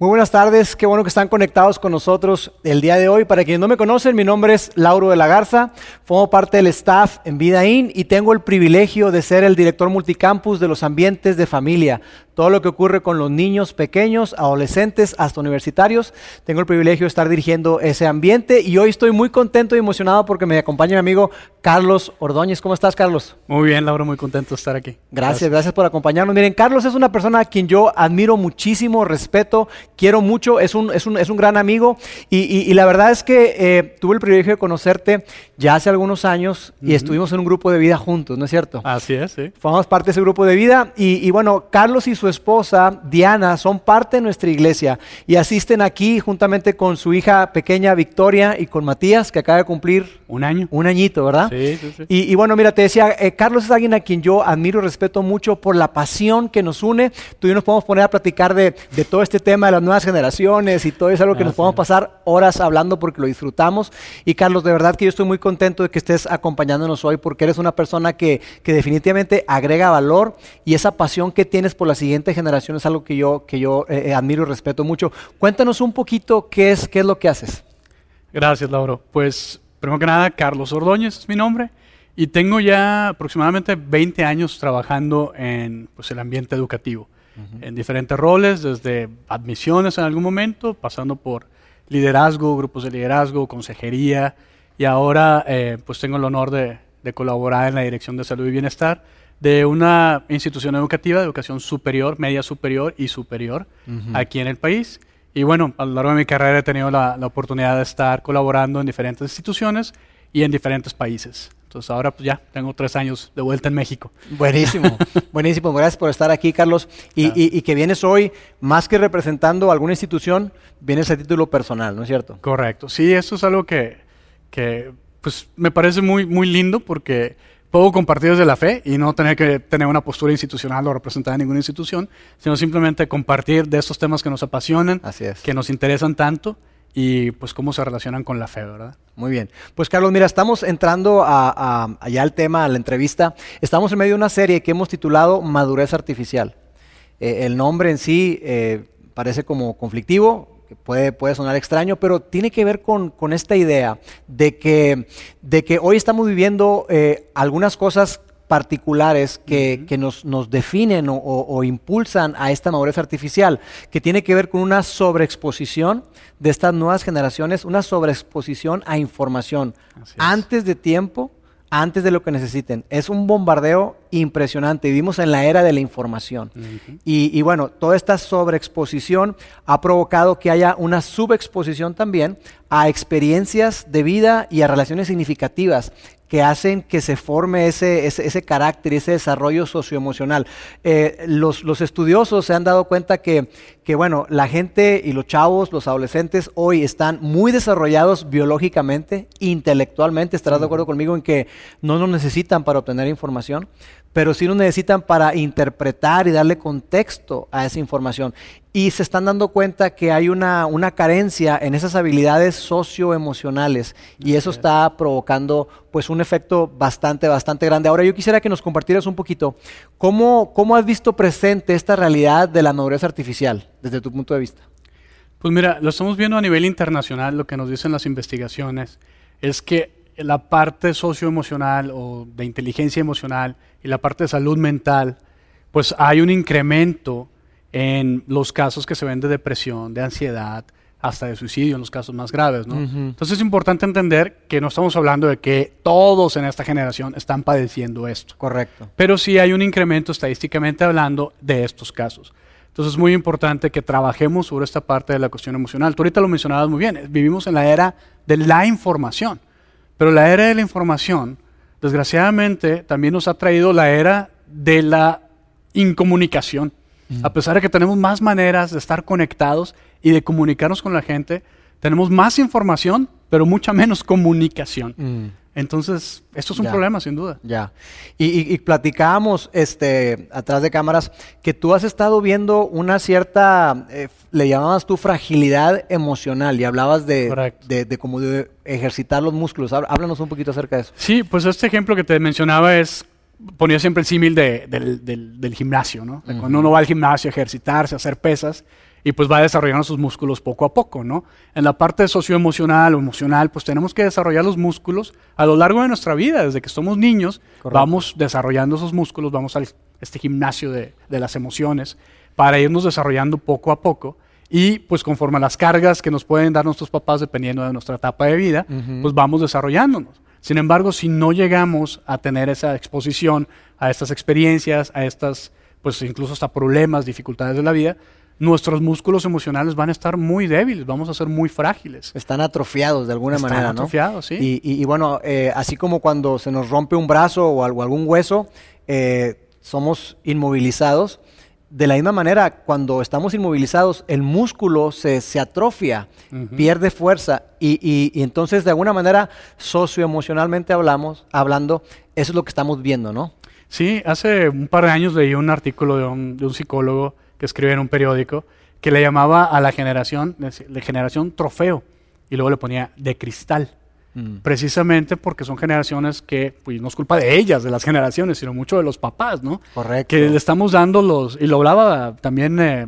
Muy buenas tardes, qué bueno que están conectados con nosotros el día de hoy. Para quienes no me conocen, mi nombre es Lauro de la Garza, formo parte del staff en Vidaín y tengo el privilegio de ser el director multicampus de los ambientes de familia todo lo que ocurre con los niños pequeños, adolescentes, hasta universitarios. Tengo el privilegio de estar dirigiendo ese ambiente y hoy estoy muy contento y emocionado porque me acompaña mi amigo Carlos Ordóñez. ¿Cómo estás, Carlos? Muy bien, Laura, muy contento de estar aquí. Gracias, gracias, por acompañarnos. Miren, Carlos es una persona a quien yo admiro muchísimo, respeto, quiero mucho, es un, es un, es un gran amigo y, la verdad es que eh, tuve el privilegio de conocerte ya hace algunos años y estuvimos en un grupo de vida juntos, ¿no es cierto? Así es, sí. Formamos parte de ese grupo de vida y, y bueno, Carlos y su esposa, Diana, son parte de nuestra iglesia y asisten aquí juntamente con su hija pequeña Victoria y con Matías, que acaba de cumplir un año. Un añito, ¿verdad? Sí, sí, sí. Y, bueno, mira, te decía, eh, Carlos es alguien a quien yo admiro y respeto mucho por la pasión que nos une. Tú y yo nos podemos poner a platicar de, todo este tema de las nuevas generaciones y todo eso, algo que nos podemos pasar horas hablando porque lo disfrutamos. Y Carlos, de verdad que yo estoy muy contento de que estés acompañándonos hoy porque eres una persona que, que definitivamente agrega valor y esa pasión que tienes por la siguiente generación es algo que yo, que yo eh, eh, admiro y respeto mucho. Cuéntanos un poquito qué es, qué es lo que haces. Gracias, Lauro. Pues, primero que nada, Carlos Ordóñez es mi nombre. Y tengo ya aproximadamente 20 años trabajando en pues, el ambiente educativo, en diferentes roles, desde admisiones en algún momento, pasando por liderazgo, grupos de liderazgo, consejería, y ahora eh, pues tengo el honor de, de colaborar en la Dirección de Salud y Bienestar de una institución educativa de educación superior, media superior y superior aquí en el país. Y bueno, a lo largo de mi carrera he tenido la, oportunidad de estar colaborando en diferentes instituciones y en diferentes países. Entonces ahora pues ya tengo tres años de vuelta en México. Buenísimo, buenísimo. Gracias por estar aquí, Carlos. Y, y, que vienes hoy, más que representando alguna institución, vienes a título personal, ¿no es cierto? Correcto. Sí, eso es algo que, que pues me parece muy, muy lindo porque puedo compartir desde la fe y no tener que tener una postura institucional o representar a ninguna institución, sino simplemente compartir de estos temas que nos apasionan, que nos interesan tanto y pues cómo se relacionan con la fe, ¿verdad? Muy bien. Pues Carlos, mira, estamos entrando a, allá al tema, a la entrevista. Estamos en medio de una serie que hemos titulado Madurez Artificial. Eh, el nombre en sí eh, parece como conflictivo, puede, puede sonar extraño, pero tiene que ver con, esta idea de que, de que hoy estamos viviendo eh, algunas cosas particulares que, nos, nos, definen o, impulsan a esta madurez artificial, que tiene que ver con una sobreexposición de estas nuevas generaciones, una sobreexposición a información antes de tiempo antes de lo que necesiten. Es un bombardeo impresionante. Vivimos en la era de la información. y, y, bueno, toda esta sobreexposición ha provocado que haya una subexposición también a experiencias de vida y a relaciones significativas que hacen que se forme ese, ese, carácter, ese desarrollo socioemocional. Eh, los, los, estudiosos se han dado cuenta que, que, bueno, la gente y los chavos, los adolescentes hoy están muy desarrollados biológicamente, intelectualmente, estarás de acuerdo conmigo en que no nos necesitan para obtener información, pero sí nos necesitan para interpretar y darle contexto a esa información. Y se están dando cuenta que hay una, una carencia en esas habilidades socioemocionales y eso está provocando pues un efecto bastante, bastante grande. Ahora yo quisiera que nos compartieras un poquito cómo, cómo has visto presente esta realidad de la madurez artificial desde tu punto de vista. Pues mira, lo estamos viendo a nivel internacional, lo que nos dicen las investigaciones es que la parte socioemocional o de inteligencia emocional y la parte de salud mental, pues hay un incremento en los casos que se ven de depresión, de ansiedad, hasta de suicidio en los casos más graves. ¿no? Entonces es importante entender que no estamos hablando de que todos en esta generación están padeciendo esto. Correcto. Pero sí hay un incremento estadísticamente hablando de estos casos. Entonces es muy importante que trabajemos sobre esta parte de la cuestión emocional. Tú ahorita lo mencionabas muy bien, vivimos en la era de la información. Pero la era de la información, desgraciadamente, también nos ha traído la era de la incomunicación. A pesar de que tenemos más maneras de estar conectados y de comunicarnos con la gente, tenemos más información, pero mucha menos comunicación. Entonces, esto es un Ya. problema, sin duda. Ya. Y, y, y platicábamos este, atrás de cámaras que tú has estado viendo una cierta, eh, le llamabas tú fragilidad emocional y hablabas de, de, de como de ejercitar los músculos. Há- Háblanos un poquito acerca de eso. Sí, pues este ejemplo que te mencionaba es, ponía siempre el símil de- del, del- del gimnasio, ¿no? De Cuando uno va al gimnasio a ejercitarse, a hacer pesas, y pues va desarrollando sus músculos poco a poco, ¿no? En la parte socioemocional o emocional, pues tenemos que desarrollar los músculos a lo largo de nuestra vida, desde que somos niños, Correcto. vamos desarrollando esos músculos, vamos al este gimnasio de, de las emociones, para irnos desarrollando poco a poco. Y pues conforme a las cargas que nos pueden dar nuestros papás, dependiendo de nuestra etapa de vida, pues vamos desarrollándonos. Sin embargo, si no llegamos a tener esa exposición a estas experiencias, a estas, pues incluso hasta problemas, dificultades de la vida, nuestros músculos emocionales van a estar muy débiles, vamos a ser muy frágiles. Están atrofiados de alguna Están manera, ¿no? atrofiados, sí. Y, y- y bueno, eh, así como cuando se nos rompe un brazo o algo- algún hueso, eh, somos inmovilizados. De la misma manera, cuando estamos inmovilizados, el músculo se, se atrofia, pierde fuerza y, y- y entonces de alguna manera socioemocionalmente hablamos, hablando, eso es lo que estamos viendo, ¿no? Sí, hace un par de años leí un artículo de un, de un psicólogo que escribe en un periódico que le llamaba a la generación, de generación trofeo, y luego le ponía de cristal. Precisamente porque son generaciones que, pues no es culpa de ellas, de las generaciones, sino mucho de los papás, ¿no? Correcto. Que le estamos dando los, y lo hablaba también eh,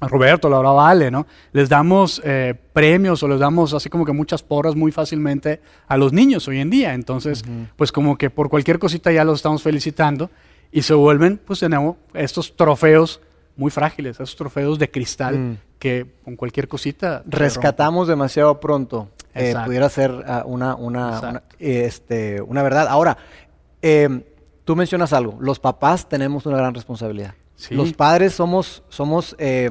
Roberto, lo hablaba Ale, ¿no? Les damos eh, premios o les damos así como que muchas porras muy fácilmente a los niños hoy en día. Entonces, pues como que por cualquier cosita ya los estamos felicitando y se vuelven, pues de nuevo, estos trofeos muy frágiles, esos trofeos de cristal Mm. que con cualquier cosita... rescatamos demasiado pronto. eh, pudiera ser ah, una, una, este, una verdad. Ahora, eh, tú mencionas algo. Los papás tenemos una gran responsabilidad. Sí. Los padres somos, somos eh,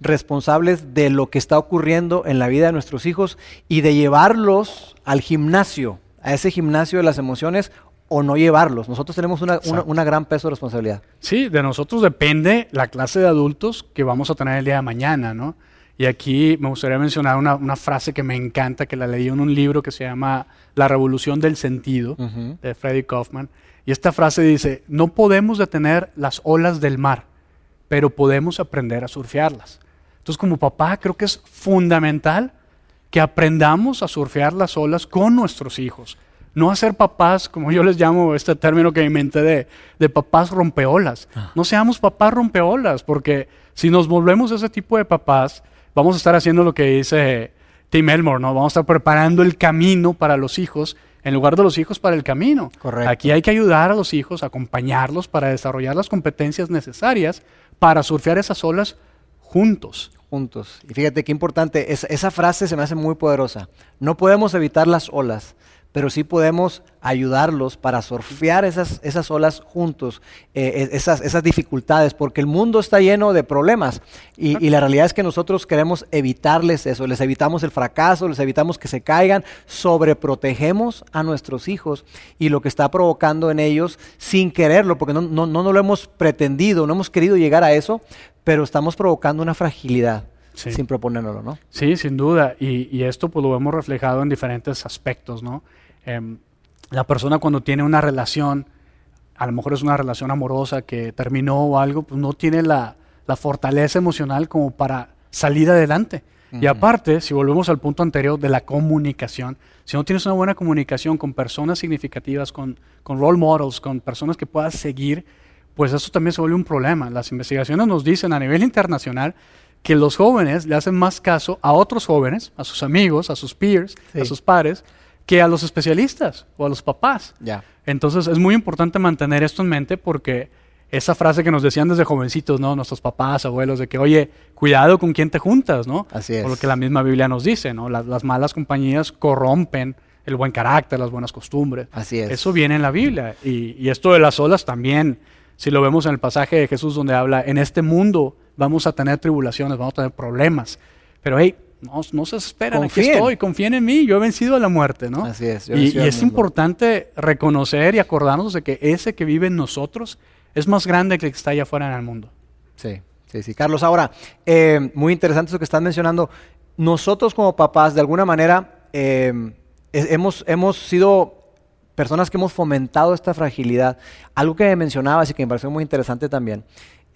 responsables de lo que está ocurriendo en la vida de nuestros hijos y de llevarlos al gimnasio, a ese gimnasio de las emociones o no llevarlos. Nosotros tenemos una, una, gran peso de responsabilidad. Sí, de nosotros depende la clase de adultos que vamos a tener el día de mañana, ¿no? Y aquí me gustaría mencionar una, una frase que me encanta, que la leí en un libro que se llama La Revolución del Sentido, de Freddy Kaufman. Y esta frase dice, no podemos detener las olas del mar, pero podemos aprender a surfearlas. Entonces, como papá, creo que es fundamental que aprendamos a surfear las olas con nuestros hijos. No hacer papás, como yo les llamo este término que inventé de, de papás rompeolas. No seamos papás rompeolas, porque si nos volvemos ese tipo de papás, vamos a estar haciendo lo que dice Tim Elmore, ¿no? Vamos a estar preparando el camino para los hijos en lugar de los hijos para el camino. Correcto. Aquí hay que ayudar a los hijos, acompañarlos para desarrollar las competencias necesarias para surfear esas olas juntos. juntos. Y fíjate qué importante, es- esa frase se me hace muy poderosa. No podemos evitar las olas, pero sí podemos ayudarlos para surfear esas, esas olas juntos, eh, e- esas, esas dificultades, porque el mundo está lleno de problemas y, y la realidad es que nosotros queremos evitarles eso, les evitamos el fracaso, les evitamos que se caigan, sobreprotegemos a nuestros hijos y lo que está provocando en ellos sin quererlo, porque no, no, no, lo hemos pretendido, no hemos querido llegar a eso, pero estamos provocando una fragilidad Sí. sin proponérnoslo, ¿no? Sí, sin duda. Y, y esto pues lo vemos reflejado en diferentes aspectos, ¿no? Em, la persona cuando tiene una relación, a lo mejor es una relación amorosa que terminó o algo, pues no tiene la, la fortaleza emocional como para salir adelante. Y aparte, si volvemos al punto anterior de la comunicación, si no tienes una buena comunicación con personas significativas, con, con role models, con personas que puedas seguir, pues eso también se vuelve un problema. Las investigaciones nos dicen a nivel internacional que los jóvenes le hacen más caso a otros jóvenes, a sus amigos, a sus peers, Sí. a sus pares, que a los especialistas o a los papás. Ya. Entonces es muy importante mantener esto en mente porque esa frase que nos decían desde jovencitos, ¿no? Nuestros papás, abuelos, de que, oye, cuidado con quién te juntas, ¿no? Así es. Por lo que la misma Biblia nos dice, ¿no? Las, las malas compañías corrompen el buen carácter, las buenas costumbres. Así es. Eso viene en la Biblia. Y, y esto de las olas también, si lo vemos en el pasaje de Jesús donde habla, en este mundo vamos a tener tribulaciones, vamos a tener problemas. Pero hey, no, no se esperen, aquí Confíen. estoy, confíen en mí, yo he vencido a la muerte, ¿no? Así es, yo Y, es importante reconocer y acordarnos de que ese que vive en nosotros es más grande que el que está allá afuera en el mundo. Sí, sí, sí. Carlos, ahora, eh, muy interesante eso que estás mencionando. Nosotros como papás, de alguna manera, eh, es- hemos, hemos sido personas que hemos fomentado esta fragilidad. Algo que mencionabas y que me pareció muy interesante también.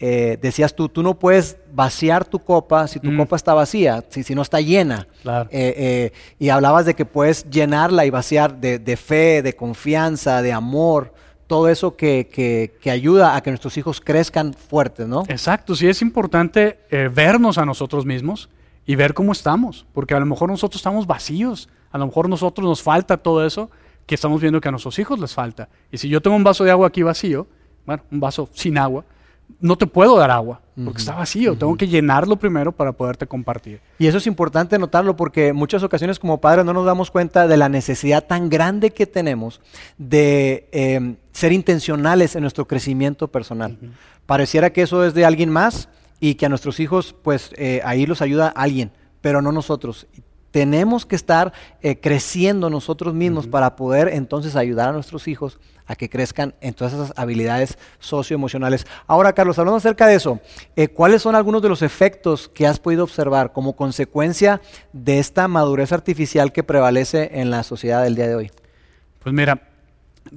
Eh, decías tú, tú no puedes vaciar tu copa si tu Mm. copa está vacía, si, si no está llena. Claro. Eh, eh, y hablabas de que puedes llenarla y vaciar de, de fe, de confianza, de amor, todo eso que, que- que ayuda a que nuestros hijos crezcan fuertes, ¿no? Exacto, sí es importante vernos a nosotros mismos y ver cómo estamos, porque a lo mejor nosotros estamos vacíos, a lo mejor nosotros nos falta todo eso que estamos viendo que a nuestros hijos les falta. Y si yo tengo un vaso de agua aquí vacío, bueno, un vaso sin agua, no te puedo dar agua, porque está vacío, tengo que llenarlo primero para poderte compartir. Y eso es importante notarlo porque en muchas ocasiones como padres no nos damos cuenta de la necesidad tan grande que tenemos de eh, ser intencionales en nuestro crecimiento personal. Pareciera que eso es de alguien más y que a nuestros hijos, pues eh, ahí los ayuda alguien, pero no nosotros. Tenemos que estar eh, creciendo nosotros mismos para poder entonces ayudar a nuestros hijos a que crezcan en todas esas habilidades socioemocionales. Ahora, Carlos, hablando acerca de eso, eh, ¿cuáles son algunos de los efectos que has podido observar como consecuencia de esta madurez artificial que prevalece en la sociedad del día de hoy? Pues mira,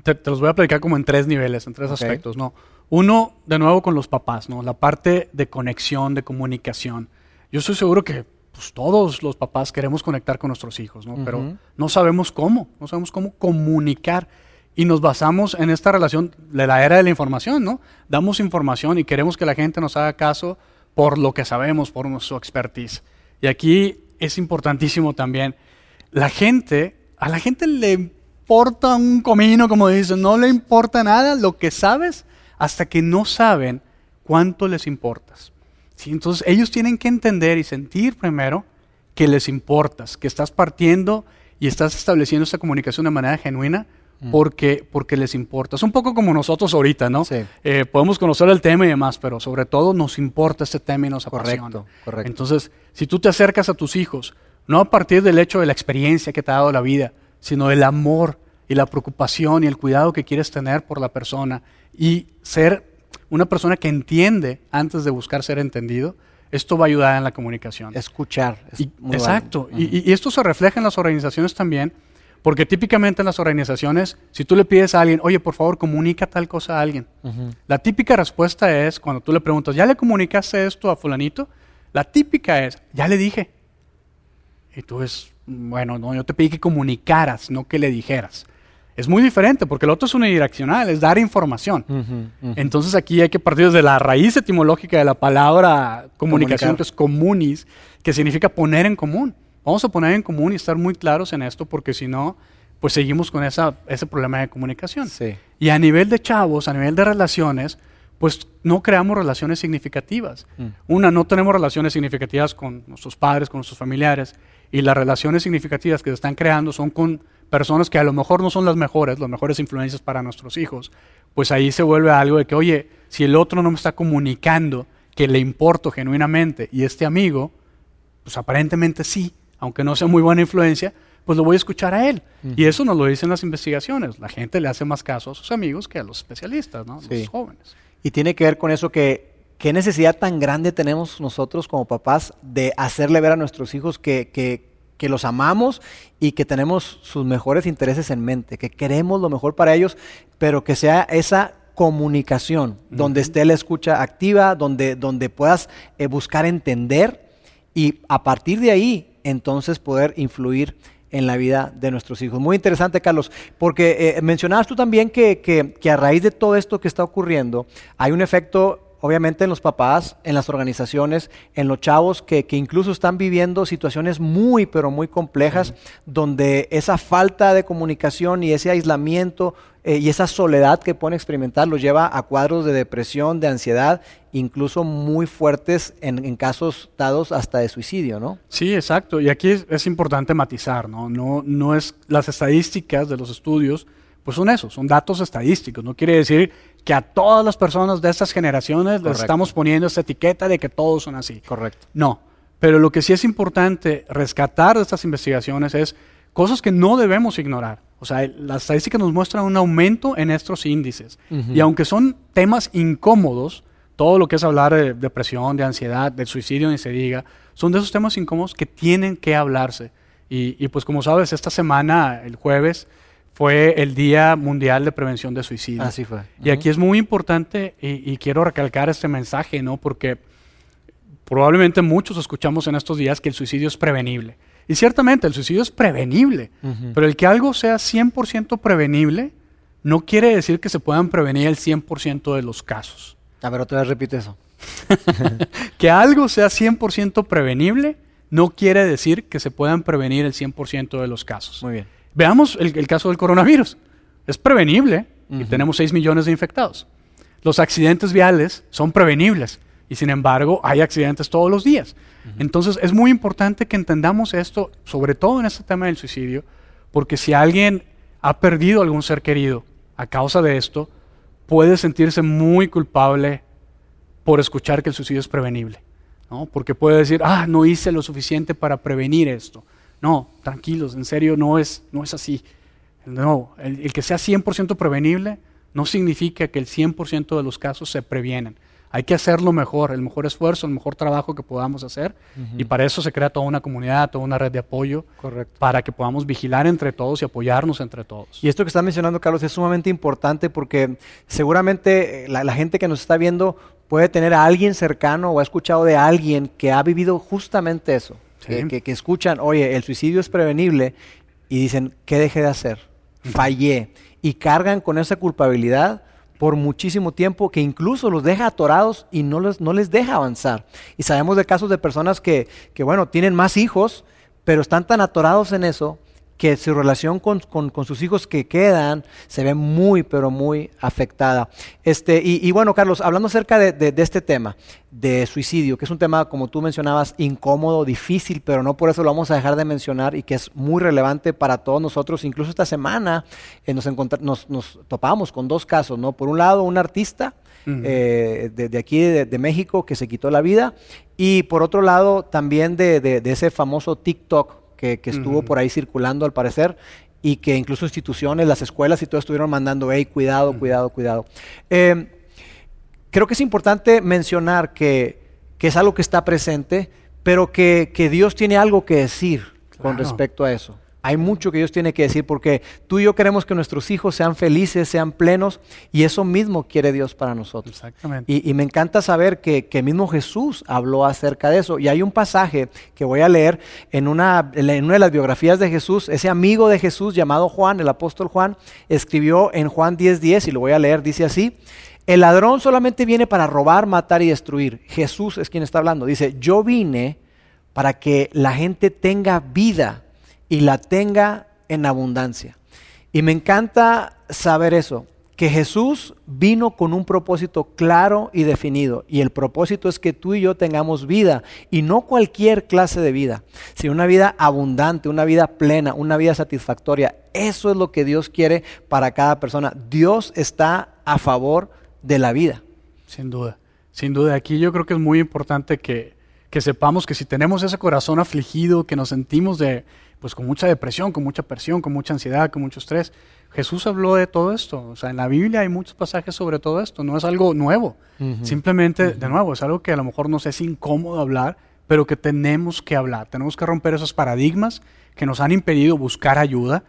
te, te los voy a platicar como en tres niveles, en tres aspectos, ¿no? Uno, de nuevo con los papás, ¿no? La parte de conexión, de comunicación. Yo estoy seguro que pues, todos los papás queremos conectar con nuestros hijos, ¿no? Pero no sabemos cómo, no sabemos cómo comunicar. Y nos basamos en esta relación de la era de la información, ¿no? Damos información y queremos que la gente nos haga caso por lo que sabemos, por nuestra expertise. Y aquí es importantísimo también, la gente, a la gente le importa un comino, como dicen, no le importa nada lo que sabes hasta que no saben cuánto les importas. ¿Sí? Entonces ellos tienen que entender y sentir primero que les importas, que estás partiendo y estás estableciendo esta comunicación de manera genuina porque, porque les importa. Es un poco como nosotros ahorita, ¿no? Sí. Eh, podemos conocer el tema y demás, pero sobre todo nos importa este tema y nos apasiona. Correcto, correcto. Entonces, si tú te acercas a tus hijos, no a partir del hecho de la experiencia que te ha dado la vida, sino del amor y la preocupación y el cuidado que quieres tener por la persona y ser una persona que entiende antes de buscar ser entendido, esto va a ayudar en la comunicación. Escuchar. es Y- muy exacto. y esto se refleja en las organizaciones también, porque típicamente en las organizaciones, si tú le pides a alguien, oye, por favor, comunica tal cosa a alguien, Ujú. la típica respuesta es, cuando tú le preguntas, ¿ya le comunicaste esto a fulanito? La típica es, ya le dije. Y tú es, bueno, no, yo te pedí que comunicaras, no que le dijeras. Es muy diferente, porque el otro es unidireccional, es dar información. Ujú, ujú. Entonces aquí hay que partir desde la raíz etimológica de la palabra comunicación, Comunicar. que es comunis, que significa poner en común. Vamos a poner en común y estar muy claros en esto, porque si no, pues seguimos con esa, ese problema de comunicación. Sí. Y a nivel de chavos, a nivel de relaciones, pues no creamos relaciones significativas. Mm. Una, no tenemos relaciones significativas con nuestros padres, con nuestros familiares, y las relaciones significativas que se están creando son con personas que a lo mejor no son las mejores, las mejores influencias para nuestros hijos. Pues ahí se vuelve algo de que, oye, si el otro no me está comunicando que le importo genuinamente y este amigo, pues aparentemente sí, aunque no sea muy buena influencia, pues lo voy a escuchar a él. Y eso nos lo dicen las investigaciones. La gente le hace más caso a sus amigos que a los especialistas, ¿no? Sí. Los jóvenes. Y tiene que ver con eso que qué necesidad tan grande tenemos nosotros como papás de hacerle ver a nuestros hijos que, que- que los amamos y que tenemos sus mejores intereses en mente, que queremos lo mejor para ellos, pero que sea esa comunicación, donde esté la escucha activa, donde, donde puedas eh, buscar entender y a partir de ahí entonces poder influir en la vida de nuestros hijos. Muy interesante, Carlos, porque eh, mencionabas tú también que, que- que a raíz de todo esto que está ocurriendo, hay un efecto, obviamente, en los papás, en las organizaciones, en los chavos que, que incluso están viviendo situaciones muy, pero muy complejas, donde esa falta de comunicación y ese aislamiento eh, y esa soledad que pueden experimentar los lleva a cuadros de depresión, de ansiedad, incluso muy fuertes en, en casos dados hasta de suicidio, ¿no? Sí, exacto. Y aquí es, es importante matizar, ¿no? ¿no? No es las estadísticas de los estudios, pues son eso, son datos estadísticos. No quiere decir que a todas las personas de estas generaciones les estamos poniendo esta etiqueta de que todos son así. Correcto. No, pero lo que sí es importante rescatar de estas investigaciones es cosas que no debemos ignorar. O sea, las estadísticas nos muestran un aumento en estos índices. Y aunque son temas incómodos, todo lo que es hablar de depresión, de ansiedad, del suicidio, ni se diga, son de esos temas incómodos que tienen que hablarse. Y, y pues como sabes, esta semana, el jueves, fue el Día Mundial de Prevención de Suicidio. Así fue. Y aquí es muy importante y, y quiero recalcar este mensaje, ¿no? Porque probablemente muchos escuchamos en estos días que el suicidio es prevenible. Y ciertamente el suicidio es prevenible, pero el que algo sea 100% prevenible no quiere decir que se puedan prevenir el 100% de los casos. A ver, otra vez repite eso. Que algo sea 100% prevenible no quiere decir que se puedan prevenir el 100% de los casos. Muy bien. Veamos el, el caso del coronavirus. Es prevenible y tenemos 6 millones de infectados. Los accidentes viales son prevenibles y sin embargo hay accidentes todos los días. Entonces es muy importante que entendamos esto, sobre todo en este tema del suicidio, porque si alguien ha perdido algún ser querido a causa de esto, puede sentirse muy culpable por escuchar que el suicidio es prevenible. ¿no? Porque puede decir, ah, no hice lo suficiente para prevenir esto. No, tranquilos, en serio, no es, no es así. No, el, el que sea 100% prevenible no significa que el 100% de los casos se previenen. Hay que hacerlo mejor, el mejor esfuerzo, el mejor trabajo que podamos hacer. Y para eso se crea toda una comunidad, toda una red de apoyo, Correcto. para que podamos vigilar entre todos y apoyarnos entre todos. Y esto que está mencionando, Carlos, es sumamente importante porque seguramente eh, la, la gente que nos está viendo puede tener a alguien cercano o ha escuchado de alguien que ha vivido justamente eso. Sí. Que, que- que escuchan, oye, el suicidio es prevenible y dicen, ¿qué dejé de hacer? Fallé. Y cargan con esa culpabilidad por muchísimo tiempo que incluso los deja atorados y no les, no les deja avanzar. Y sabemos de casos de personas que, que, bueno, tienen más hijos, pero están tan atorados en eso que su relación con, con- con sus hijos que quedan se ve muy, pero muy afectada. Este, y, y bueno, Carlos, hablando acerca de, de- de este tema, de suicidio, que es un tema, como tú mencionabas, incómodo, difícil, pero no por eso lo vamos a dejar de mencionar y que es muy relevante para todos nosotros. Incluso esta semana eh, nos, nos, nos topamos con dos casos, ¿no? Por un lado, un artista eh, de, de aquí de, de México que se quitó la vida y por otro lado también de, de- de ese famoso TikTok que, que estuvo por ahí circulando al parecer y que incluso instituciones, las escuelas y todo estuvieron mandando, hey, cuidado, cuidado, cuidado. Eh, creo que es importante mencionar que, que es algo que está presente, pero que, que Dios tiene algo que decir con respecto a eso. Hay mucho que Dios tiene que decir porque tú y yo queremos que nuestros hijos sean felices, sean plenos, y eso mismo quiere Dios para nosotros. Exactamente. Y, y me encanta saber que, que mismo Jesús habló acerca de eso. Y hay un pasaje que voy a leer en una, en una de las biografías de Jesús. Ese amigo de Jesús llamado Juan, el apóstol Juan, escribió en Juan 10:10 y lo voy a leer. Dice así, el ladrón solamente viene para robar, matar y destruir. Jesús es quien está hablando. Dice, yo vine para que la gente tenga vida y la tenga en abundancia. Y me encanta saber eso, que Jesús vino con un propósito claro y definido. Y el propósito es que tú y yo tengamos vida, y no cualquier clase de vida, sino una vida abundante, una vida plena, una vida satisfactoria. Eso es lo que Dios quiere para cada persona. Dios está a favor de la vida. Sin duda, sin duda. Aquí yo creo que es muy importante que, que sepamos que si tenemos ese corazón afligido, que nos sentimos de, pues con mucha depresión, con mucha presión, con mucha ansiedad, con mucho estrés, Jesús habló de todo esto. O sea, en la Biblia hay muchos pasajes sobre todo esto. No es algo nuevo. Simplemente, de nuevo, es algo que a lo mejor nos es incómodo hablar, pero que tenemos que hablar. Tenemos que romper esos paradigmas que nos han impedido buscar ayuda.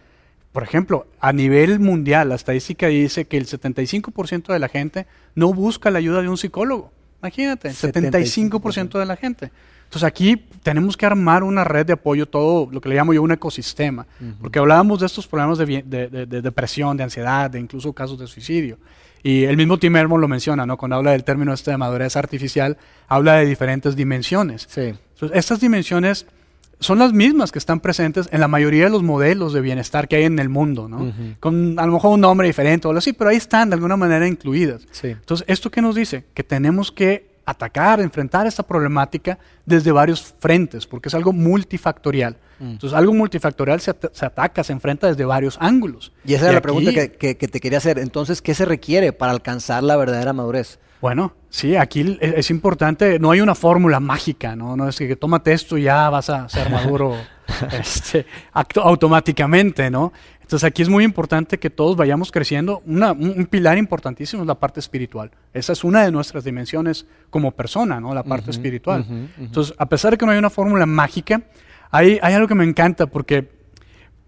Por ejemplo, a nivel mundial, la estadística dice que el 75% de la gente no busca la ayuda de un psicólogo. Imagínate, el 75% de la gente. Entonces aquí tenemos que armar una red de apoyo, todo lo que le llamo yo un ecosistema, porque hablábamos de estos problemas de, de- de- de depresión, de ansiedad, de incluso casos de suicidio. Y el mismo Tim Herman lo menciona, ¿no? Cuando habla del término este de madurez artificial, habla de diferentes dimensiones. Sí. Entonces, estas dimensiones son las mismas que están presentes en la mayoría de los modelos de bienestar que hay en el mundo, ¿no? Ujú. Con a lo mejor un nombre diferente o algo así, pero ahí están de alguna manera incluidas. Sí. Entonces, ¿esto qué nos dice? Que tenemos que atacar, enfrentar esta problemática desde varios frentes, porque es algo multifactorial. Mm. Entonces, algo multifactorial se, at- se ataca, se enfrenta desde varios ángulos. Y esa era la pregunta que, que- que te quería hacer. Entonces, ¿qué se requiere para alcanzar la verdadera madurez? Bueno, sí, aquí es, es importante, no hay una fórmula mágica, ¿no? No es que, tómate esto y ya vas a ser maduro este, automáticamente, ¿no? Entonces aquí es muy importante que todos vayamos creciendo. Una- un, un pilar importantísimo es la parte espiritual. Esa es una de nuestras dimensiones como persona, ¿no? La parte espiritual. Entonces, a pesar de que no hay una fórmula mágica, hay, hay algo que me encanta porque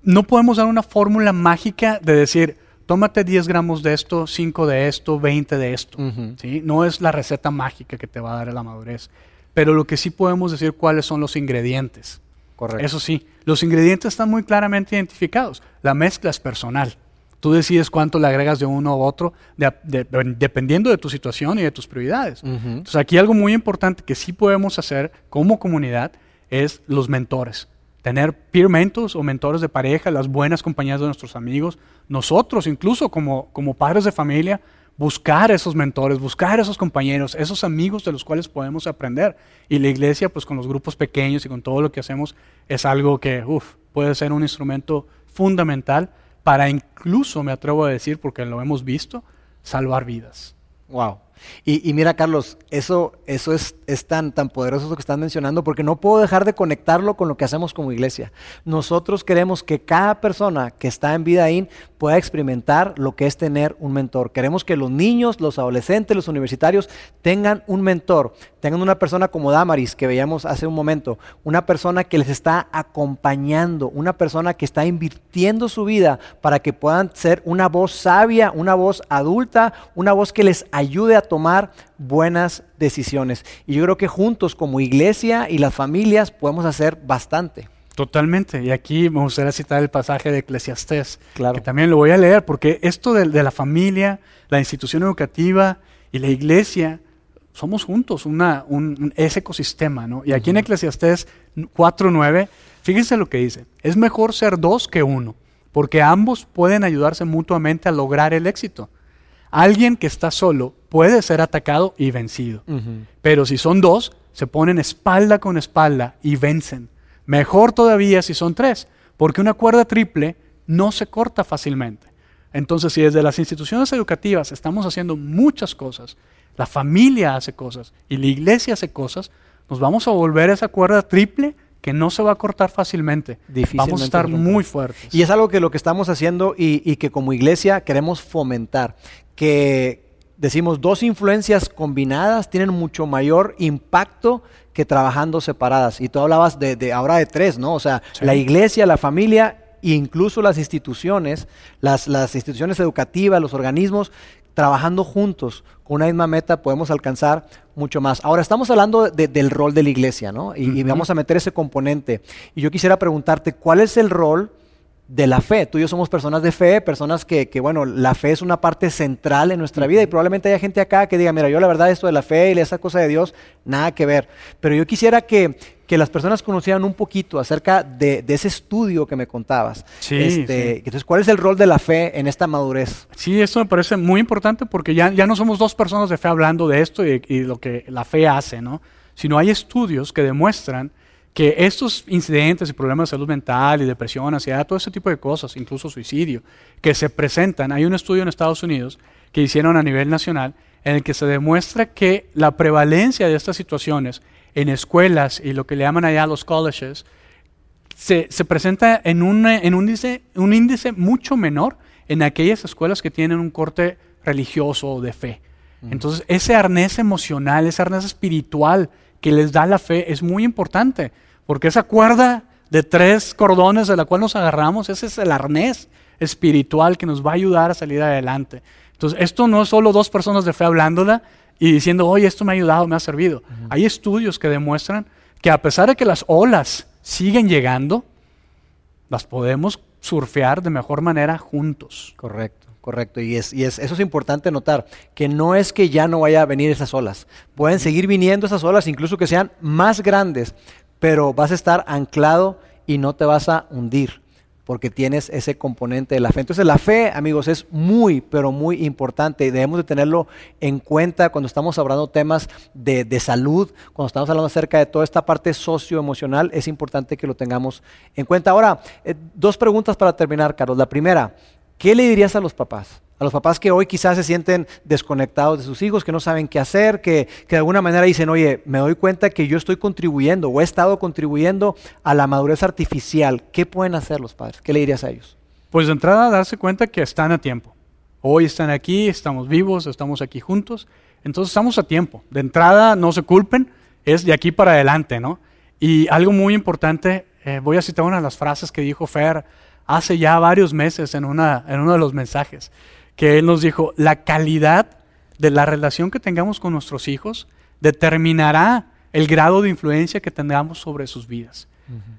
no podemos dar una fórmula mágica de decir, tómate 10 gramos de esto, 5 de esto, 20 de esto. ¿sí? No es la receta mágica que te va a dar la madurez. Pero lo que sí podemos decir cuáles son los ingredientes. Correcto. Eso sí, los ingredientes están muy claramente identificados. La mezcla es personal. Tú decides cuánto le agregas de uno u otro, dependiendo de tu situación y de tus prioridades. Entonces, aquí algo muy importante que sí podemos hacer como comunidad es los mentores tener peer mentors o mentores de pareja, las buenas compañías de nuestros amigos, nosotros incluso como, como padres de familia, buscar esos mentores, buscar esos compañeros, esos amigos de los cuales podemos aprender. Y la iglesia, pues con los grupos pequeños y con todo lo que hacemos, es algo que puede ser un instrumento fundamental para incluso, me atrevo a decir, porque lo hemos visto, salvar vidas. Wow. Y, mira, Carlos, eso, eso es, es, tan, tan poderoso lo que están mencionando, porque no puedo dejar de conectarlo con lo que hacemos como iglesia. Nosotros queremos que cada persona que está en Vidaín pueda experimentar lo que es tener un mentor. Queremos que los niños, los adolescentes, los universitarios tengan un mentor, tengan una persona como Damaris, que veíamos hace un momento, una persona que les está acompañando, una persona que está invirtiendo su vida para que puedan ser una voz sabia, una voz adulta, una voz que les ayude a tomar buenas decisiones. Y yo creo que juntos como iglesia y las familias podemos hacer bastante. Totalmente. Y aquí me gustaría citar el pasaje de Eclesiastés, que también lo voy a leer, porque esto de, la familia, la institución educativa y la iglesia, somos juntos una, un, ese ecosistema. ¿no? Y aquí en Eclesiastés 4.9, fíjense lo que dice, es mejor ser dos que uno, porque ambos pueden ayudarse mutuamente a lograr el éxito. Alguien que está solo puede ser atacado y vencido, pero si son dos, se ponen espalda con espalda y vencen. Mejor todavía si son tres, porque una cuerda triple no se corta fácilmente. Entonces, si desde las instituciones educativas estamos haciendo muchas cosas, la familia hace cosas y la iglesia hace cosas, nos vamos a volver esa cuerda triple que no se va a cortar fácilmente. Vamos a estar muy fuertes. Y es algo que lo que estamos haciendo y, y que como iglesia queremos fomentar, que decimos dos influencias combinadas tienen mucho mayor impacto que trabajando separadas. Y tú hablabas de, ahora de tres, ¿no? O sea, la iglesia, la familia e incluso las instituciones, las, las instituciones educativas, los organismos, trabajando juntos con una misma meta podemos alcanzar mucho más. Ahora estamos hablando del rol de la iglesia, ¿no? Y, y, vamos a meter ese componente. Y yo quisiera preguntarte, ¿cuál es el rol de la fe. Tú y yo somos personas de fe, personas que, que, bueno, la fe es una parte central en nuestra vida y probablemente haya gente acá que diga, mira, yo la verdad esto de la fe y esa cosa de Dios, nada que ver. Pero yo quisiera que, que las personas conocieran un poquito acerca de, de ese estudio que me contabas. Sí, este, Entonces, ¿cuál es el rol de la fe en esta madurez? Sí, eso me parece muy importante porque ya, ya no somos dos personas de fe hablando de esto y, y lo que la fe hace, ¿no? Sino hay estudios que demuestran que estos incidentes y problemas de salud mental y depresión, ansiedad, todo ese tipo de cosas, incluso suicidio, que se presentan, hay un estudio en Estados Unidos que hicieron a nivel nacional en el que se demuestra que la prevalencia de estas situaciones en escuelas y lo que le llaman allá los colleges, se, presenta en, un, en un, índice, un índice mucho menor en aquellas escuelas que tienen un corte religioso o de fe. Entonces, ese arnés emocional, ese arnés espiritual que les da la fe es muy importante. Porque esa cuerda de tres cordones de la cual nos agarramos, ese es el arnés espiritual que nos va a ayudar a salir adelante. Entonces, esto no es solo dos personas de fe hablándola y diciendo, oye, esto me ha ayudado, me ha servido. Hay estudios que demuestran que a pesar de que las olas siguen llegando, las podemos surfear de mejor manera juntos. Correcto. Correcto, y, es, y es, eso es importante notar, que no es que ya no vaya a venir esas olas, pueden seguir viniendo esas olas, incluso que sean más grandes, pero vas a estar anclado y no te vas a hundir porque tienes ese componente de la fe. Entonces la fe, amigos, es muy, pero muy importante debemos de tenerlo en cuenta cuando estamos hablando temas de, salud, cuando estamos hablando acerca de toda esta parte socioemocional, es importante que lo tengamos en cuenta. Ahora, eh, dos preguntas para terminar, Carlos. La primera, ¿qué le dirías a los papás? Los papás que hoy quizás se sienten desconectados de sus hijos, que no saben qué hacer, que, de alguna manera dicen, oye, me doy cuenta que yo estoy contribuyendo o he estado contribuyendo a la madurez artificial. ¿Qué pueden hacer los padres? ¿Qué le dirías a ellos? Pues de entrada darse cuenta que están a tiempo. Hoy están aquí, estamos vivos, estamos aquí juntos, entonces estamos a tiempo. De entrada no se culpen, es de aquí para adelante, ¿no? Y algo muy importante, eh, voy a citar una de las frases que dijo Fer hace ya varios meses en, una, en uno de los mensajes, que él nos dijo, la calidad de la relación que tengamos con nuestros hijos determinará el grado de influencia que tengamos sobre sus vidas.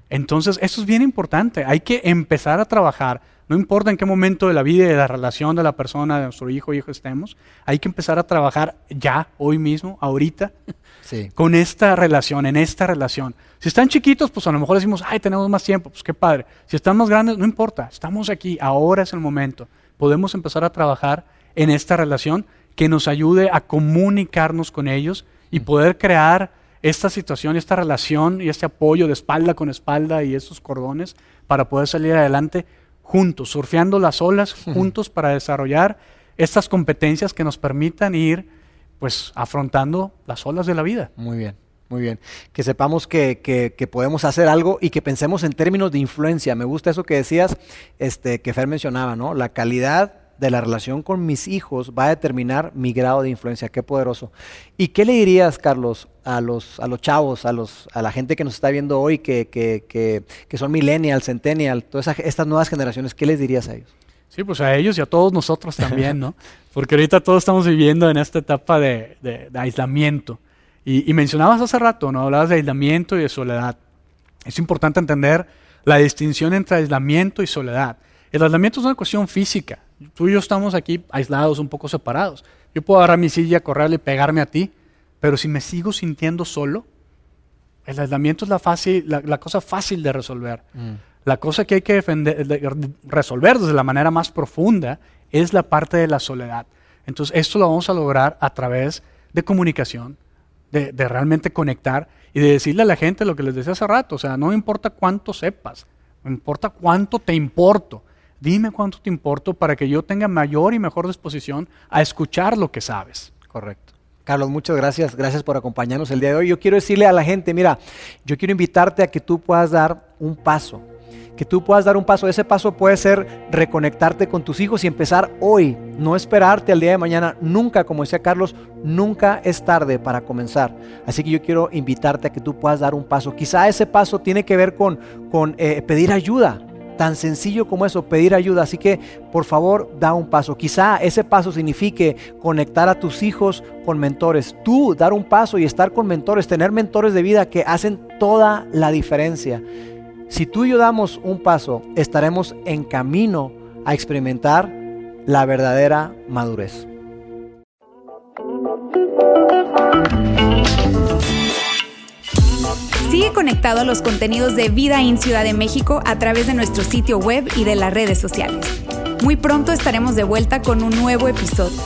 Entonces, eso es bien importante. Hay que empezar a trabajar, no importa en qué momento de la vida y de la relación de la persona, de nuestro hijo o hijo estemos, hay que empezar a trabajar ya, hoy mismo, ahorita, con esta relación, en esta relación. Si están chiquitos, pues a lo mejor decimos, ay, tenemos más tiempo, pues qué padre. Si están más grandes, no importa, estamos aquí, ahora es el momento. Podemos empezar a trabajar en esta relación que nos ayude a comunicarnos con ellos y poder crear esta situación, esta relación y este apoyo de espalda con espalda y estos cordones para poder salir adelante juntos, surfeando las olas juntos para desarrollar estas competencias que nos permitan ir pues afrontando las olas de la vida. Muy bien. Muy bien. Que sepamos que, que, podemos hacer algo y que pensemos en términos de influencia. Me gusta eso que decías, este, que Fer mencionaba, ¿no? La calidad de la relación con mis hijos va a determinar mi grado de influencia. Qué poderoso. ¿Y qué le dirías, Carlos, a los, a los chavos, a, los, a la gente que nos está viendo hoy, que, que, que, son millennials, centennial, todas estas nuevas generaciones? ¿Qué les dirías a ellos? Sí, pues a ellos y a todos nosotros también, ¿no? Porque ahorita todos estamos viviendo en esta etapa de, de, aislamiento. Y, y, mencionabas hace rato, ¿no? Hablabas de aislamiento y de soledad. Es importante entender la distinción entre aislamiento y soledad. El aislamiento es una cuestión física. Tú y yo estamos aquí aislados, un poco separados. Yo puedo agarrar mi silla, correrle y pegarme a ti, pero si me sigo sintiendo solo, el aislamiento es la, fácil, la, cosa fácil de resolver. Mm. La cosa que hay que resolver desde la manera más profunda es la parte de la soledad. Entonces, esto lo vamos a lograr a través de comunicación, de, realmente conectar y de decirle a la gente lo que les decía hace rato. O sea, no importa cuánto sepas, no importa cuánto te importo. Dime cuánto te importo para que yo tenga mayor y mejor disposición a escuchar lo que sabes. Correcto. Carlos, muchas gracias. Gracias por acompañarnos el día de hoy. Yo quiero decirle a la gente, mira, yo quiero invitarte a que tú puedas dar un paso. Que tú puedas dar un paso. Ese paso puede ser reconectarte con tus hijos y empezar hoy. No esperarte al día de mañana. Nunca, como decía Carlos, nunca es tarde para comenzar. Así que yo quiero invitarte a que tú puedas dar un paso. Quizá ese paso tiene que ver con, con eh, pedir ayuda Tan sencillo como eso, pedir ayuda. Así que por favor da un paso. Quizá ese paso signifique conectar a tus hijos con mentores. Tú dar un paso y estar con mentores, tener mentores de vida que hacen toda la diferencia. Si tú y yo damos un paso, estaremos en camino a experimentar la verdadera madurez. Sigue conectado a los contenidos de Vida en Ciudad de México a través de nuestro sitio web y de las redes sociales. Muy pronto estaremos de vuelta con un nuevo episodio.